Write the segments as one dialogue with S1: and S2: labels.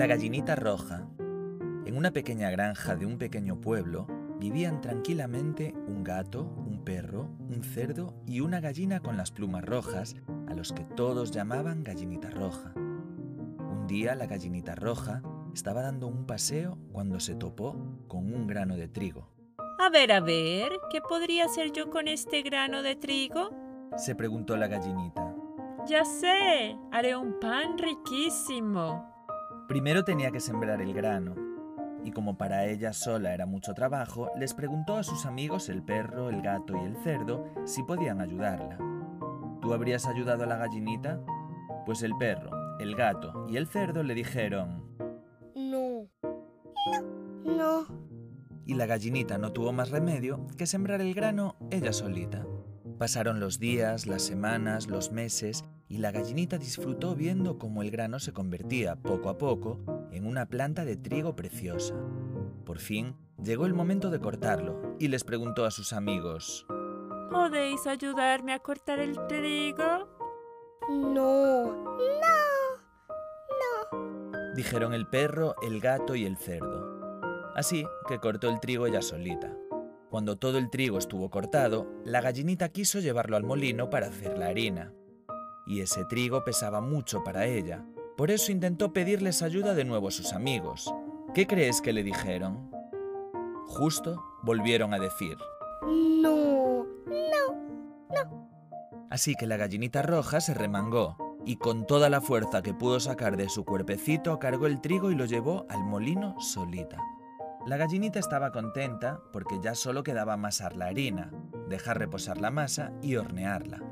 S1: La gallinita roja. En una pequeña granja de un pequeño pueblo vivían tranquilamente un gato, un perro, un cerdo y una gallina con las plumas rojas, a los que todos llamaban gallinita roja. Un día la gallinita roja estaba dando un paseo cuando se topó con un grano de trigo.
S2: A ver, a ver, ¿qué podría hacer yo con este grano de trigo?
S1: Se preguntó la gallinita.
S2: Ya sé, haré un pan riquísimo.
S1: Primero tenía que sembrar el grano, y como para ella sola era mucho trabajo, les preguntó a sus amigos el perro, el gato y el cerdo si podían ayudarla. ¿Tú habrías ayudado a la gallinita? Pues el perro, el gato y el cerdo le dijeron,
S3: No. No. No.
S1: y la gallinita no tuvo más remedio que sembrar el grano ella solita. Pasaron los días, las semanas, los meses, y la gallinita disfrutó viendo cómo el grano se convertía poco a poco en una planta de trigo preciosa. Por fin llegó el momento de cortarlo y les preguntó a sus amigos,
S2: ¿Podéis ayudarme a cortar el trigo?
S3: No. No. No.
S1: dijeron el perro, el gato y el cerdo. Así que cortó el trigo ella solita. Cuando todo el trigo estuvo cortado, la gallinita quiso llevarlo al molino para hacer la harina. Y ese trigo pesaba mucho para ella. Por eso intentó pedirles ayuda de nuevo a sus amigos. ¿Qué crees que le dijeron? Justo volvieron a decir.
S3: No. No.
S1: Así que la gallinita roja se remangó y con toda la fuerza que pudo sacar de su cuerpecito cargó el trigo y lo llevó al molino solita. La gallinita estaba contenta porque ya solo quedaba amasar la harina, dejar reposar la masa y hornearla.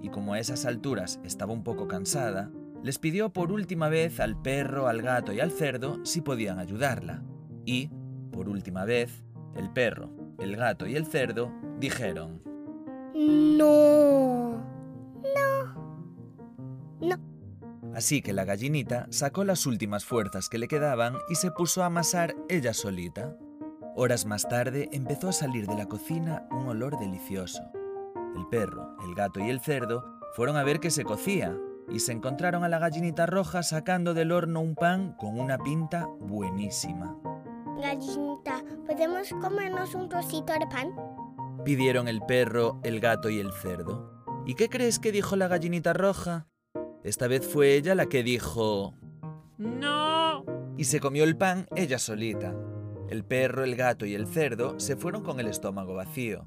S1: Y como a esas alturas estaba un poco cansada, les pidió por última vez al perro, al gato y al cerdo si podían ayudarla. Y, por última vez, el perro, el gato y el cerdo dijeron,
S3: No.
S1: Así que la gallinita sacó las últimas fuerzas que le quedaban y se puso a amasar ella solita. Horas más tarde empezó a salir de la cocina un olor delicioso. El perro, el gato y el cerdo fueron a ver qué se cocía y se encontraron a la gallinita roja sacando del horno un pan con una pinta buenísima.
S3: Gallinita, ¿podemos comernos un trocito de pan?
S1: Pidieron el perro, el gato y el cerdo. ¿Y qué crees que dijo la gallinita roja? Esta vez fue ella la que dijo...
S2: No.
S1: y se comió el pan ella solita. El perro, el gato y el cerdo se fueron con el estómago vacío.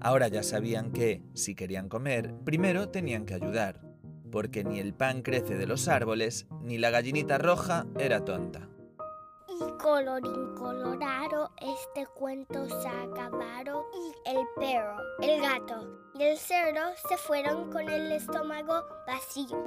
S1: Ahora ya sabían que, si querían comer, primero tenían que ayudar, porque ni el pan crece de los árboles, ni la gallinita roja era tonta.
S3: Colorín colorado, este cuento se ha acabado y el perro, el gato y el cerdo se fueron con el estómago vacío.